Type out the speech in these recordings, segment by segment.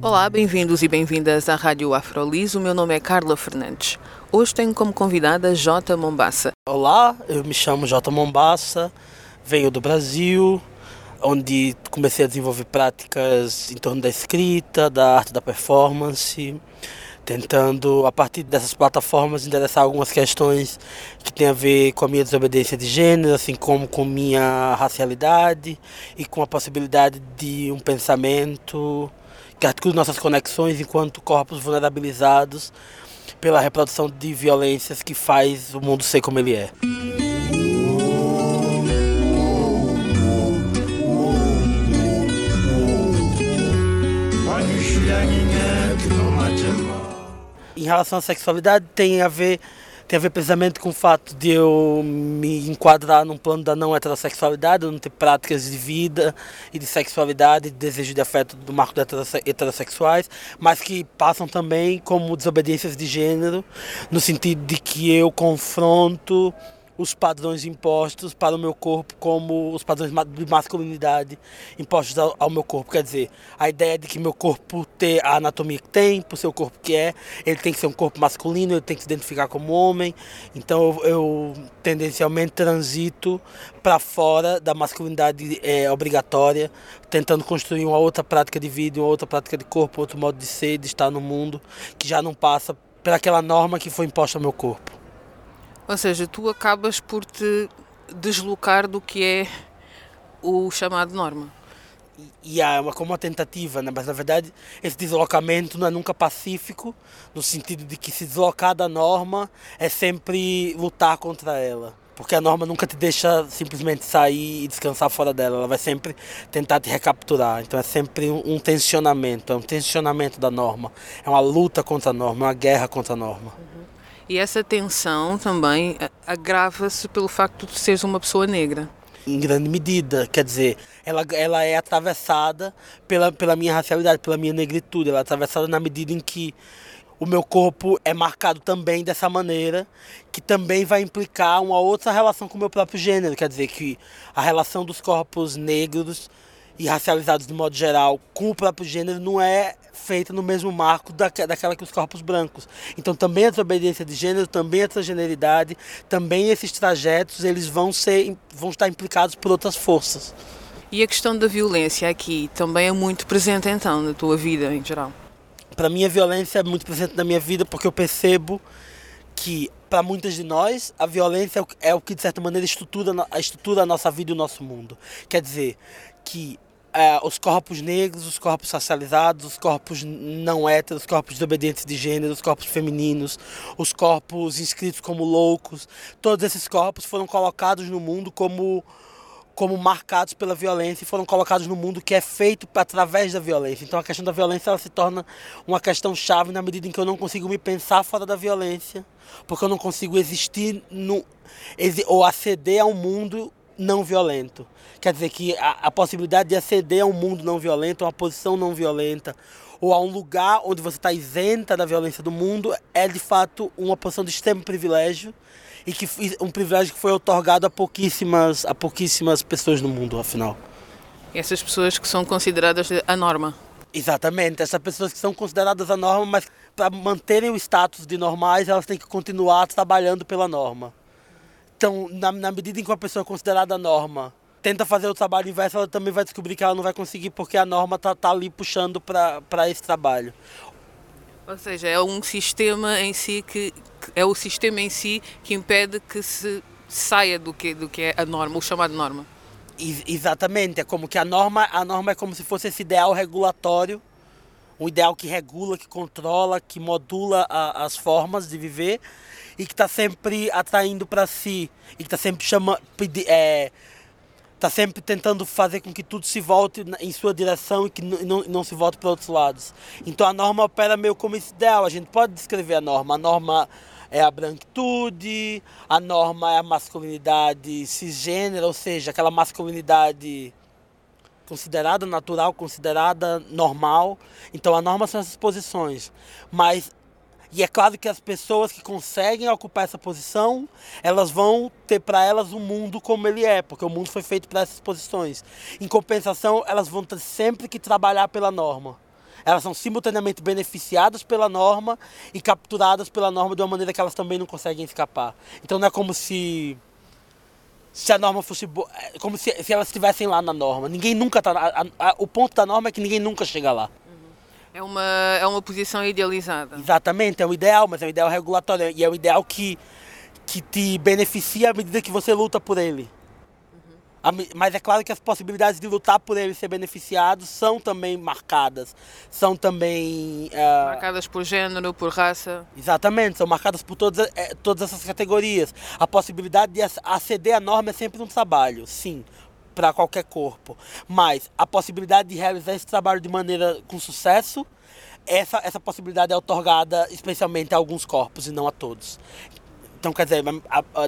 Olá, bem-vindos e bem-vindas à Rádio Afrolis. O meu nome é Carla Fernandes. Hoje tenho como convidada J. Mombassa. Olá, eu me chamo J. Mombassa, venho do Brasil, onde comecei a desenvolver práticas em torno da escrita, da arte da performance, tentando, a partir dessas plataformas, endereçar algumas questões que têm a ver com a minha desobediência de gênero, assim como com minha racialidade e com a possibilidade de um pensamento que articule nossas conexões enquanto corpos vulnerabilizados pela reprodução de violências que faz o mundo ser como ele é. Em relação à sexualidade, tem a ver tem a ver precisamente com o fato de eu me enquadrar num plano da não heterossexualidade, não ter práticas de vida e de sexualidade, de desejo de afeto do marco de heterossexuais, mas que passam também como desobediências de gênero, no sentido de que eu confronto os padrões impostos para o meu corpo como os padrões de masculinidade impostos ao, ao, meu corpo. Quer dizer, a ideia de que meu corpo ter a anatomia que tem, por ser o corpo que é, ele tem que ser um corpo masculino, ele tem que se identificar como homem. Então eu, eu tendencialmente transito para fora da masculinidade é, obrigatória, tentando construir uma outra prática de vida, uma outra prática de corpo, outro modo de ser, de estar no mundo, que já não passa pelaquela norma que foi imposta ao meu corpo. Ou seja, tu acabas por te deslocar do que é o chamado norma. E é uma, como uma tentativa, né? mas na verdade esse deslocamento não é nunca pacífico, no sentido de que se deslocar da norma é sempre lutar contra ela. Porque a norma nunca te deixa simplesmente sair e descansar fora dela, ela vai sempre tentar te recapturar. Então é sempre um, um tensionamento, é um tensionamento da norma, é uma luta contra a norma, é uma guerra contra a norma. Uhum. E essa tensão também agrava-se pelo facto de seres uma pessoa negra. Em grande medida, quer dizer, ela, ela é atravessada pela, pela minha racialidade, pela minha negritude. Ela é atravessada na medida em que o meu corpo é marcado também dessa maneira, que também vai implicar uma outra relação com o meu próprio gênero. Quer dizer, que a relação dos corpos negros e racializados de modo geral com o próprio gênero não é feita no mesmo marco da, daquela que os corpos brancos. Então também a desobediência de gênero, também a transgeneridade, também esses trajetos, eles vão, ser, vão estar implicados por outras forças. E a questão da violência aqui também é muito presente então na tua vida em geral? Para mim a violência é muito presente na minha vida porque eu percebo que para muitas de nós a violência é o que de certa maneira estrutura, estrutura a nossa vida e o nosso mundo. Quer dizer que é, os corpos negros, os corpos racializados, os corpos não héteros, os corpos desobedientes de gênero, os corpos femininos, os corpos inscritos como loucos, todos esses corpos foram colocados no mundo como como marcados pela violência e foram colocados no mundo que é feito através da violência. Então a questão da violência ela se torna uma questão chave na medida em que eu não consigo me pensar fora da violência, porque eu não consigo existir no, ou aceder a um mundo não violento. Quer dizer que a, a possibilidade de aceder a um mundo não violento, a uma posição não violenta, ou a um lugar onde você está isenta da violência do mundo, é de fato uma posição de extremo privilégio e que um privilégio que foi otorgado a pouquíssimas, a pouquíssimas pessoas no mundo, afinal. Essas pessoas que são consideradas a norma. Exatamente, essas pessoas que são consideradas a norma, mas para manterem o status de normais, elas têm que continuar trabalhando pela norma. Então, na, na medida em que uma pessoa é considerada norma tenta fazer o trabalho inverso, ela também vai descobrir que ela não vai conseguir porque a norma tá, tá ali puxando para esse trabalho. Ou seja, é um sistema em si que é o sistema em si que impede que se saia do que do que é a norma, o chamado norma. exatamente, é como que a norma, a norma é como se fosse esse ideal regulatório, um ideal que regula, que controla, que modula a, as formas de viver e que está sempre atraindo para si e que está sempre chamando é, está sempre tentando fazer com que tudo se volte em sua direção e que não, não se volte para outros lados. Então a norma opera meio como esse ideal. A gente pode descrever a norma. A norma é a branquitude, a norma é a masculinidade cisgênera, ou seja, aquela masculinidade considerada natural, considerada normal. Então a norma são essas posições. Mas e é claro que as pessoas que conseguem ocupar essa posição, elas vão ter para elas um mundo como ele é, porque o mundo foi feito para essas posições. Em compensação, elas vão ter sempre que trabalhar pela norma. Elas são simultaneamente beneficiadas pela norma e capturadas pela norma de uma maneira que elas também não conseguem escapar. Então não é como se se a norma fosse boa, é como se, se elas estivessem lá na norma. Ninguém nunca tá a, a, o ponto da norma é que ninguém nunca chega lá. É uma, é uma posição idealizada. Exatamente, é um ideal, mas é um ideal regulatório. E é um ideal que, que te beneficia à medida que você luta por ele. Uhum. Mas é claro que as possibilidades de lutar por ele ser beneficiado são também marcadas. São também. Uh... Marcadas por gênero, por raça. Exatamente, são marcadas por todas, eh, todas essas categorias. A possibilidade de aceder à norma é sempre um trabalho, sim para qualquer corpo. Mas a possibilidade de realizar esse trabalho de maneira com sucesso, essa, essa possibilidade é otorgada especialmente a alguns corpos e não a todos. Então, quer dizer,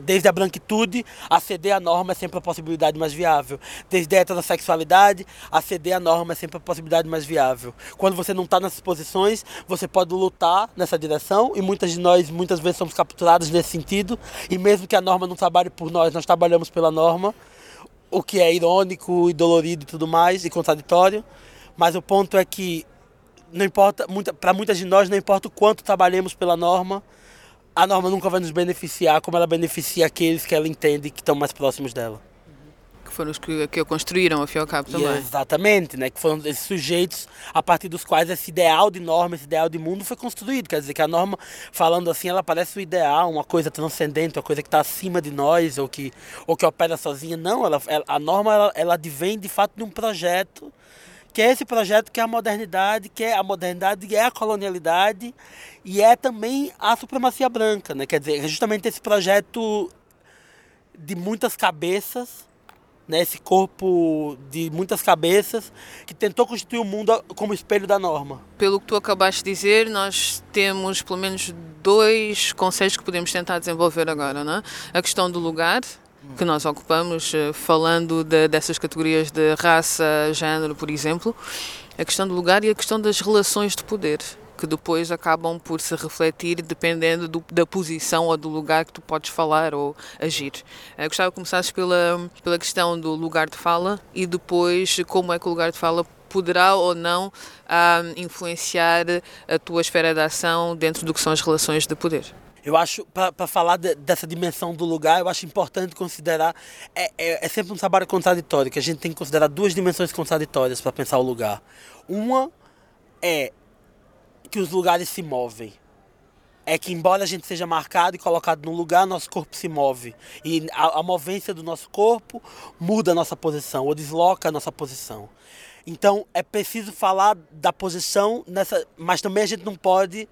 desde a branquitude, aceder à norma é sempre a possibilidade mais viável. Desde a heterossexualidade, aceder à norma é sempre a possibilidade mais viável. Quando você não está nessas posições, você pode lutar nessa direção, e muitas de nós, muitas vezes, somos capturados nesse sentido, e mesmo que a norma não trabalhe por nós, nós trabalhamos pela norma o que é irônico e dolorido e tudo mais, e contraditório, mas o ponto é que não importa, para muitas de nós não importa o quanto trabalhemos pela norma, a norma nunca vai nos beneficiar como ela beneficia aqueles que ela entende que estão mais próximos dela que foram os que, que a construíram, ao cabo também. exatamente, né? Que foram esses sujeitos a partir dos quais esse ideal de norma, esse ideal de mundo foi construído. Quer dizer, que a norma, falando assim, ela parece o ideal, uma coisa transcendente, uma coisa que está acima de nós, ou que, ou que opera sozinha. Não, ela, a norma, ela, ela advém de fato de um projeto que é esse projeto que é a modernidade, que é a modernidade é a colonialidade e é também a supremacia branca, né? Quer dizer, é justamente esse projeto de muitas cabeças né, esse corpo de muitas cabeças que tentou constituir o mundo como espelho da norma. Pelo que tu acabaste de dizer, nós temos pelo menos dois conceitos que podemos tentar desenvolver agora, não é? A questão do lugar, que nós ocupamos, eh, falando de, dessas categorias de raça, género, por exemplo, a questão do lugar e a questão das relações de poder que depois acabam por se refletir dependendo do, da posição ou do lugar que tu podes falar ou agir. Eu gostava que começasses pela, pela questão do lugar de fala e depois como é que o lugar de fala poderá ou não ah, influenciar a tua esfera de ação dentro do que são as relações de poder. Eu acho, para falar de, dessa dimensão do lugar, eu acho importante considerar. É, é, é, sempre um trabalho contraditório, que a gente tem que considerar duas dimensões contraditórias para pensar o lugar. Uma é que os lugares se movem. É que, embora a gente seja marcado e colocado num lugar, nosso corpo se move. E a, a movência do nosso corpo muda a nossa posição, ou desloca a nossa posição. Então, é preciso falar da posição, nessa, mas também a gente não pode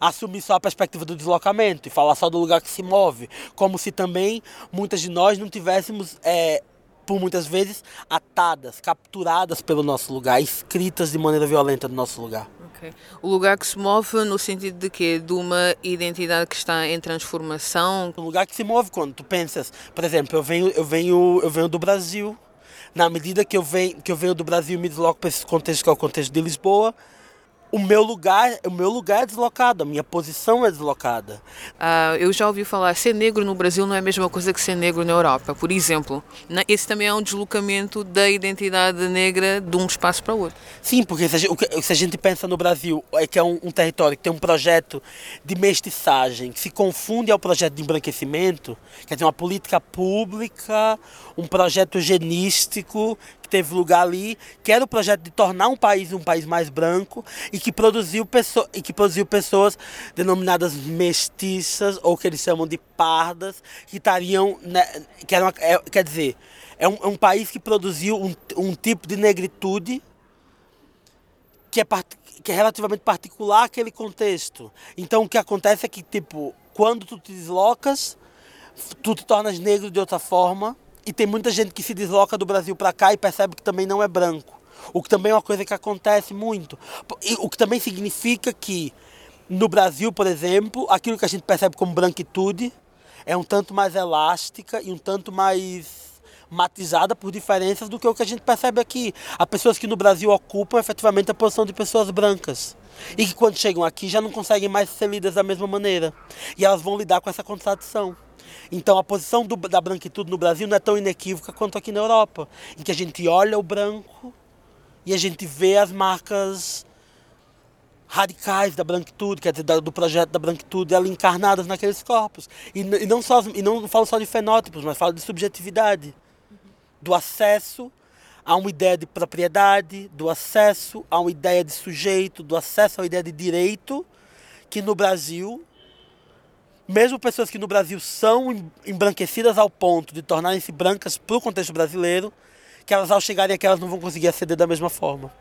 assumir só a perspectiva do deslocamento e falar só do lugar que se move. Como se também muitas de nós não tivéssemos. É, por muitas vezes atadas, capturadas pelo nosso lugar, escritas de maneira violenta no nosso lugar. Okay. O lugar que se move no sentido de quê? De uma identidade que está em transformação? O lugar que se move quando tu pensas, por exemplo, eu venho, eu venho, eu venho do Brasil. Na medida que eu venho, que eu venho do Brasil me desloco para esse contexto que é o contexto de Lisboa, o meu lugar, o meu lugar é deslocado, a minha posição é deslocada. Uh, eu já ouvi falar, ser negro no Brasil não é a mesma coisa que ser negro na Europa, por exemplo. Esse também é um deslocamento da identidade negra de um espaço para o outro. Sim, porque se a gente, se a gente pensa no Brasil, é que é um, um, território que tem um projeto de mestiçagem, que se confunde ao projeto de embranquecimento, quer dizer, uma política pública, um projeto eugenístico que teve lugar ali, que era o projeto de tornar um país um país mais branco e que produziu, pessoa, e que produziu pessoas denominadas mestiças, ou que eles chamam de pardas, que estariam. Né, que é, quer dizer, é um, é um, país que produziu um, um tipo de negritude que é, que é relativamente particular àquele contexto. Então o que acontece é que, tipo, quando tu te deslocas, tu te tornas negro de outra forma e tem muita gente que se desloca do Brasil para cá e percebe que também não é branco. O que também é uma coisa que acontece muito. E o que também significa que No Brasil, por exemplo, aquilo que a gente percebe como branquitude é um tanto mais elástica e um tanto mais matizada por diferenças do que o que a gente percebe aqui. Há pessoas que no Brasil ocupam efetivamente a posição de pessoas brancas. E que quando chegam aqui já não conseguem mais ser lidas da mesma maneira. E elas vão lidar com essa contradição. Então a posição do, da branquitude no Brasil não é tão inequívoca quanto aqui na Europa, em que a gente olha o branco e a gente vê as marcas radicais da branquitude, quer dizer, do projeto da branquitude, ela encarnadas naqueles corpos. E, e não só e não falo só de fenótipos, mas falo de subjetividade, do acesso a uma ideia de propriedade, do acesso a uma ideia de sujeito, do acesso a uma ideia de direito, que no Brasil, mesmo pessoas que no Brasil são embranquecidas ao ponto de tornarem-se brancas para o contexto brasileiro, que elas ao chegarem aqui elas não vão conseguir aceder da mesma forma.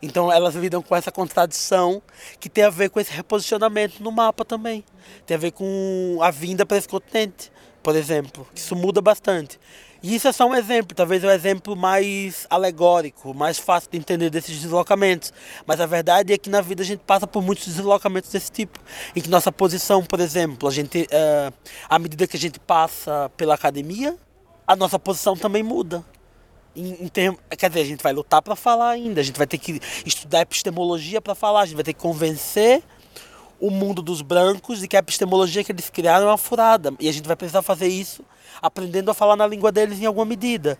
Então elas lidam com essa contradição que tem a ver com esse reposicionamento no mapa também. Tem a ver com a vinda para esse continente, por exemplo. Isso muda bastante. E isso é só um exemplo, talvez o um exemplo mais alegórico, mais fácil de entender desses deslocamentos. Mas a verdade é que na vida a gente passa por muitos deslocamentos desse tipo. Em que nossa posição, por exemplo, a gente, uh, à medida que a gente passa pela academia, a nossa posição também muda. Em, em term... Quer dizer, a gente vai lutar para falar ainda, a gente vai ter que estudar epistemologia para falar, a gente vai ter que convencer o mundo dos brancos de que a epistemologia que eles criaram é uma furada. E a gente vai precisar fazer isso aprendendo a falar na língua deles em alguma medida.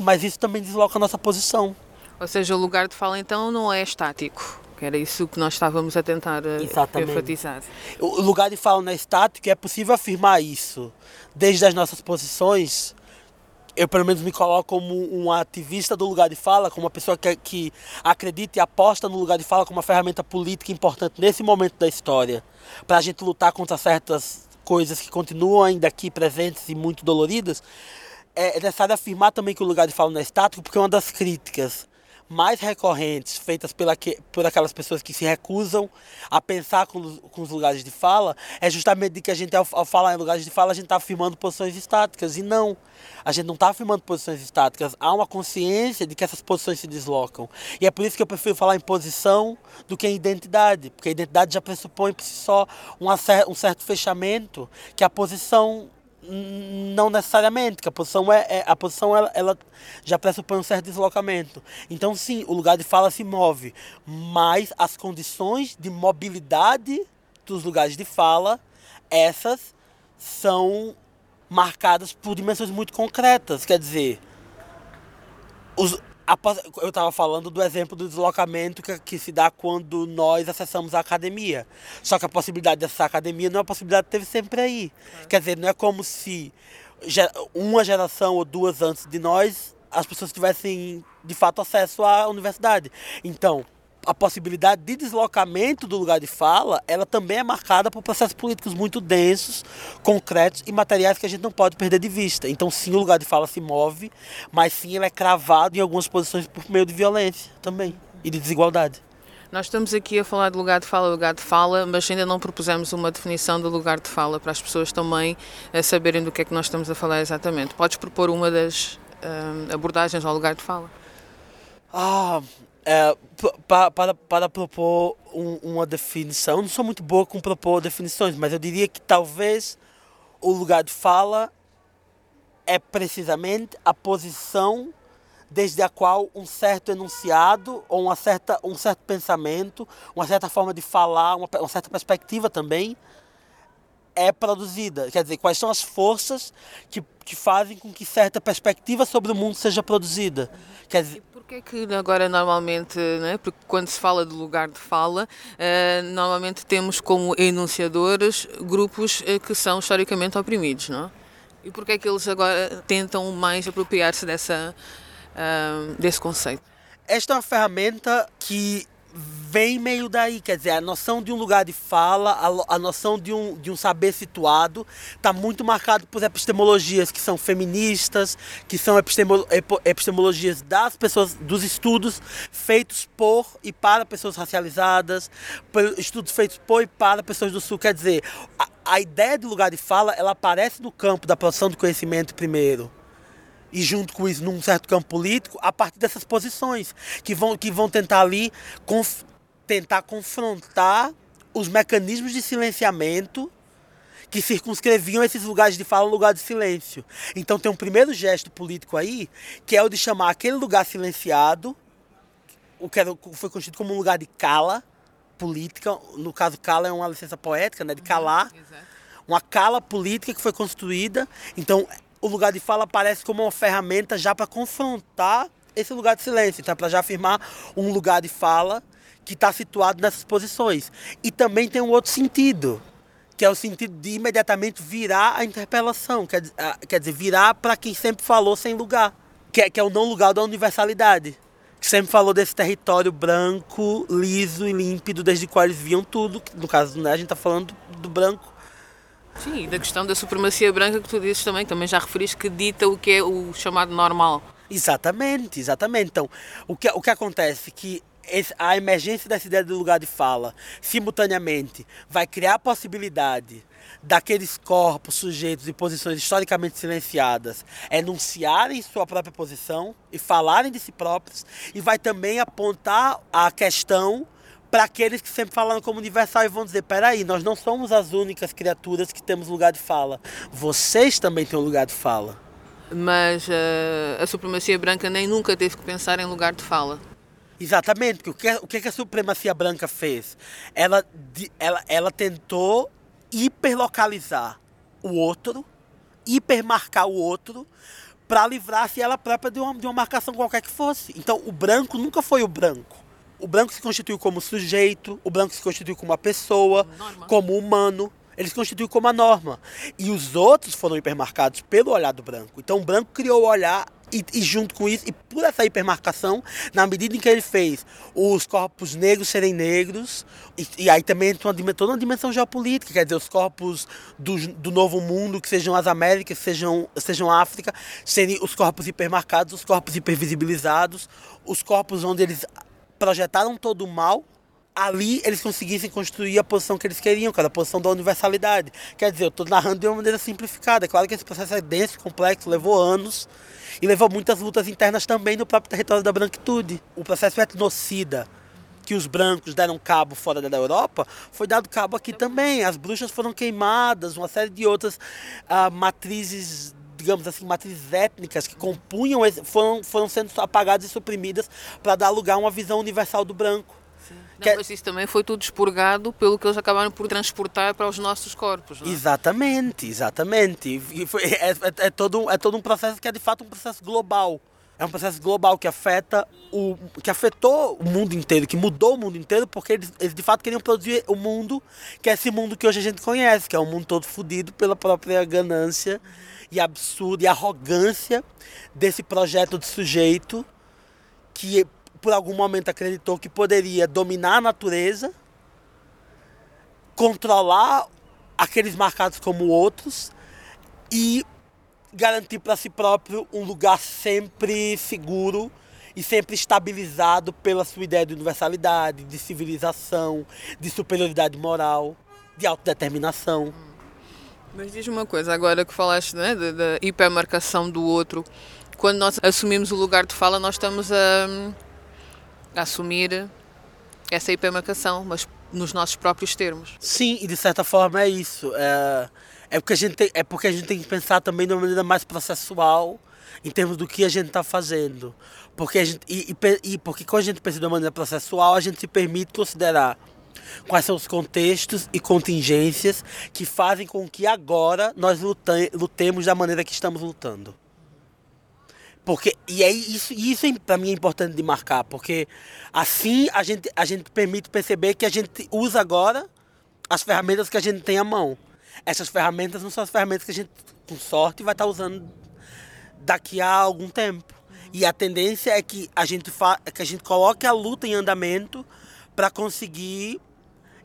Mas isso também desloca a nossa posição. Ou seja, o lugar de fala então não é estático. Que era isso que nós estávamos a tentar eh, Exatamente. enfatizar. O lugar de fala não é estático e é possível afirmar isso desde as nossas posições eu pelo menos me coloco como um ativista do lugar de fala, como uma pessoa que, que acredita e aposta no lugar de fala como uma ferramenta política importante nesse momento da história, para a gente lutar contra certas coisas que continuam ainda aqui presentes e muito doloridas, é necessário afirmar também que o lugar de fala não é estático, porque uma das críticas mais recorrentes feitas pela que, por aquelas pessoas que se recusam a pensar com, com os lugares de fala é justamente de que a gente, ao, ao falar em lugares de fala, a gente está afirmando posições estáticas. E não, a gente não está afirmando posições estáticas. Há uma consciência de que essas posições se deslocam. E é por isso que eu prefiro falar em posição do que em identidade, porque a identidade já pressupõe por si só um certo fechamento que a posição não necessariamente, que a posição é, é a posição ela, ela, já pressupõe um certo deslocamento. Então sim, o lugar de fala se move, mas as condições de mobilidade dos lugares de fala, essas são marcadas por dimensões muito concretas, quer dizer, os, eu estava falando do exemplo do deslocamento que, que, se dá quando nós acessamos a academia. Só que a possibilidade de acessar a academia não é uma possibilidade que teve sempre aí. É. Quer dizer, não é como se uma geração ou duas antes de nós as pessoas tivessem de fato acesso à universidade. Então, a possibilidade de deslocamento do lugar de fala, ela também é marcada por processos políticos muito densos, concretos e materiais que a gente não pode perder de vista. Então, sim, o lugar de fala se move, mas sim, ele é cravado em algumas posições por meio de violência também e de desigualdade. Nós estamos aqui a falar de lugar de fala, lugar de fala, mas ainda não propusemos uma definição do lugar de fala para as pessoas também eh, saberem do que é que nós estamos a falar exatamente. Podes propor uma das uh, abordagens ao lugar de fala? Ah, é, para, para, propor um, uma definição, não sou muito boa com propor definições, mas eu diria que talvez o lugar de fala é precisamente a posição desde a qual um certo enunciado ou uma certa, um certo pensamento, uma certa forma de falar, uma, uma certa perspectiva também é produzida. Quer dizer, quais são as forças que, que fazem com que certa perspectiva sobre o mundo seja produzida. Quer dizer, Porquê que agora normalmente, né, porque quando se fala de lugar de fala, uh, normalmente temos como enunciadores grupos uh, que são historicamente oprimidos, não? E porquê é que eles agora tentam mais apropriar-se dessa, uh, desse conceito? Esta é uma ferramenta que vem meio daí, quer dizer, a noção de um lugar de fala, a, a noção de um, de um saber situado, está muito marcado por epistemologias que são feministas, que são epistemo, epistemologias das pessoas, dos estudos feitos por e para pessoas racializadas, estudos feitos por e para pessoas do sul, quer dizer, a, a ideia de lugar de fala, ela aparece no campo da produção do conhecimento primeiro e junto com isso num certo campo político a partir dessas posições que vão, que vão tentar ali conf, tentar confrontar os mecanismos de silenciamento que circunscreviam esses lugares de fala lugar de silêncio. Então tem um primeiro gesto político aí, que é o de chamar aquele lugar silenciado, o que foi constituído como um lugar de cala política, no caso cala é uma licença poética, né, de calar, uma cala política que foi construída. Então o lugar de fala aparece como uma ferramenta já para confrontar esse lugar de silêncio, então, para já afirmar um lugar de fala que está situado nessas posições. E também tem um outro sentido, que é o sentido de imediatamente virar a interpelação, quer, quer dizer, virar para quem sempre falou sem lugar, que é, que é o não lugar da universalidade. Que sempre falou desse território branco, liso e límpido, desde o qual eles viam tudo. No caso, né, a gente está falando do, do branco Sim, e da questão da supremacia branca que tu dizes também, também já referiste que dita o que é o chamado normal. Exatamente, exatamente. Então, o que, o que acontece é que a emergência dessa ideia do lugar de fala, simultaneamente, vai criar a possibilidade daqueles corpos, sujeitos e posições historicamente silenciadas enunciarem sua própria posição e falarem de si próprios, e vai também apontar a questão para aqueles que sempre falaram como universal e vão dizer: peraí, nós não somos as únicas criaturas que temos lugar de fala, vocês também têm um lugar de fala. Mas uh, a supremacia branca nem nunca teve que pensar em lugar de fala. Exatamente, porque o que, o que a supremacia branca fez? Ela, ela, ela tentou hiperlocalizar o outro, hipermarcar o outro, para livrar-se ela própria de uma, de uma marcação qualquer que fosse. Então, o branco nunca foi o branco. O branco se constituiu como sujeito, o branco se constituiu como uma pessoa, Norma. como humano. Ele se constituiu como a norma. E os outros foram hipermarcados pelo olhar do branco. Então o branco criou o olhar e, e, junto com isso, e por essa hipermarcação, na medida em que ele fez os corpos negros serem negros, e, e aí também entra uma, toda uma dimensão geopolítica, quer dizer, os corpos do, do novo mundo, que sejam as Américas, sejam, sejam a África, serem os corpos hipermarcados, os corpos hipervisibilizados, os corpos onde eles projetaram todo o mal ali eles conseguissem construir a posição que eles queriam, que era a posição da universalidade. Quer dizer, eu estou narrando de uma maneira simplificada. É claro que esse processo é denso, complexo, levou anos e levou muitas lutas internas também no próprio território da branquitude. O processo etnocida que os brancos deram cabo fora da Europa, foi dado cabo aqui também. As bruxas foram queimadas, uma série de outras uh, matrizes digamos assim, matrizes étnicas que compunham, foram, foram sendo apagadas e suprimidas para dar lugar a uma visão universal do branco. Não, que... Mas isso também foi tudo expurgado pelo que eles acabaram por transportar para os nossos corpos. Não é? Exatamente, exatamente. Foi, é, é, é, todo, é todo um processo que é de fato um processo global. É um processo global que afeta o que afetou o mundo inteiro, que mudou o mundo inteiro, porque eles, eles de fato queriam produzir o mundo que é esse mundo que hoje a gente conhece, que é um mundo todo fodido pela própria ganância e absurdo e arrogância desse projeto de sujeito que por algum momento acreditou que poderia dominar a natureza, controlar aqueles marcados como outros e garantir para si próprio um lugar sempre seguro e sempre estabilizado pela sua ideia de universalidade, de civilização, de superioridade moral, de autodeterminação. Mas diz uma coisa, agora que falaste né, da, da hipermarcação do outro, quando nós assumimos o lugar de fala, nós estamos a assumir essa hipermarcação, mas nos nossos próprios termos. Sim, e de certa forma é isso. É, é, porque, a gente tem, é porque a gente tem que pensar também de uma maneira mais processual em termos do que a gente está fazendo. Porque a gente, e, e, e, porque quando a gente pensa de uma maneira processual, a gente se permite considerar quais são os contextos e contingências que fazem com que agora nós lutemos da maneira que estamos lutando. Porque, e é isso, isso para mim é importante de marcar, porque assim a gente, a gente permite perceber que a gente usa agora as ferramentas que a gente tem à mão. Essas ferramentas não são as ferramentas que a gente, com sorte, vai estar tá usando daqui a algum tempo. E a tendência é que a gente, fa que a gente coloque a luta em andamento para conseguir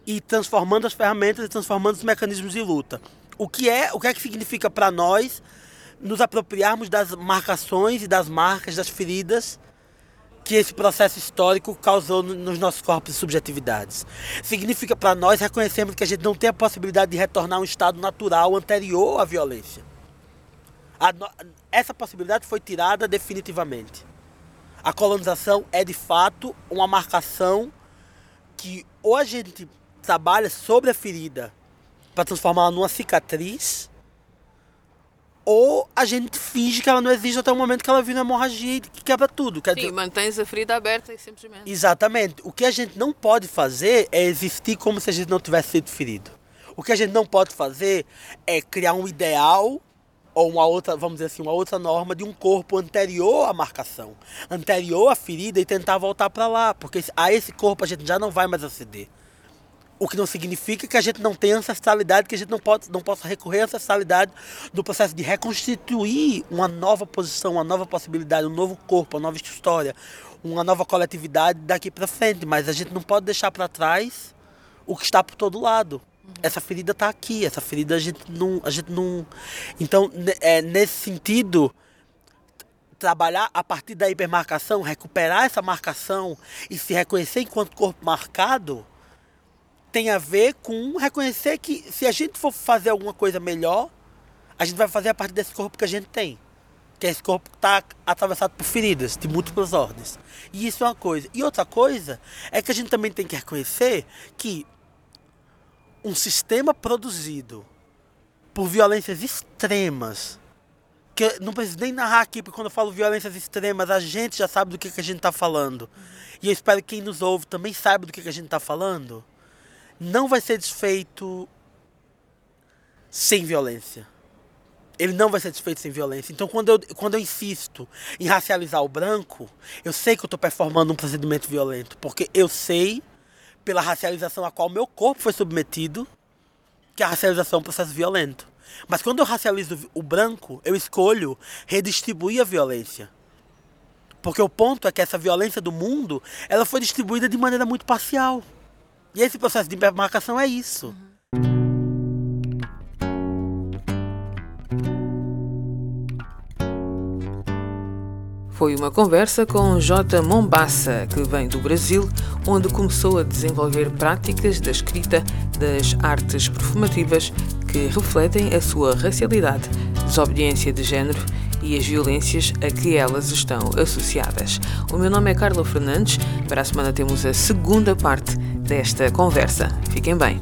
ir transformando as ferramentas e transformando os mecanismos de luta. O que é, o que é que significa para nós nos apropriarmos das marcações e das marcas, das feridas que esse processo histórico causou nos nossos corpos e subjetividades. Significa para nós reconhecermos que a gente não tem a possibilidade de retornar a um estado natural anterior à violência. A, essa possibilidade foi tirada definitivamente. A colonização é de fato uma marcação que ou a gente trabalha sobre a ferida para transformá-la numa cicatriz, ou a gente finge que ela não existe até o momento que ela vira hemorragia e que quebra tudo. Quer Sim, dizer, mantens a ferida aberta e simplesmente. Exatamente. O que a gente não pode fazer é existir como se a gente não tivesse sido ferido. O que a gente não pode fazer é criar um ideal ou uma outra, vamos dizer assim, uma outra norma de um corpo anterior à marcação, anterior à ferida e tentar voltar para lá, porque a esse corpo a gente já não vai mais aceder. O que não significa que a gente não tenha ancestralidade, que a gente não, pode, não possa recorrer à ancestralidade no processo de reconstituir uma nova posição, uma nova possibilidade, um novo corpo, uma nova história, uma nova coletividade daqui para frente. Mas a gente não pode deixar para trás o que está por todo lado. Essa ferida está aqui, essa ferida a gente não. A gente não então, é, nesse sentido, trabalhar a partir da hipermarcação, recuperar essa marcação e se reconhecer enquanto corpo marcado tem a ver com reconhecer que se a gente for fazer alguma coisa melhor, a gente vai fazer a partir desse corpo que a gente tem. Que é esse corpo está atravessado por feridas de múltiplas ordens. E isso é uma coisa. E outra coisa é que a gente também tem que reconhecer que um sistema produzido por violências extremas, que eu não preciso nem narrar aqui, porque quando eu falo violências extremas, a gente já sabe do que, que a gente está falando. E eu espero que quem nos ouve também saiba do que, que a gente está falando não vai ser desfeito sem violência. Ele não vai ser desfeito sem violência. Então, quando eu, quando eu insisto em racializar o branco, eu sei que eu estou performando um procedimento violento, porque eu sei, pela racialização a qual meu corpo foi submetido, que a racialização é um processo violento. Mas quando eu racializo o branco, eu escolho redistribuir a violência. Porque o ponto é que essa violência do mundo, ela foi distribuída de maneira muito parcial. E esse processo de demarcação é isso. Foi uma conversa com J. Mombassa, que vem do Brasil, onde começou a desenvolver práticas da escrita das artes performativas que refletem a sua racialidade, desobediência de género e as violências a que elas estão associadas. O meu nome é Carla Fernandes. Para a semana temos a segunda parte desta conversa. Fiquem bem.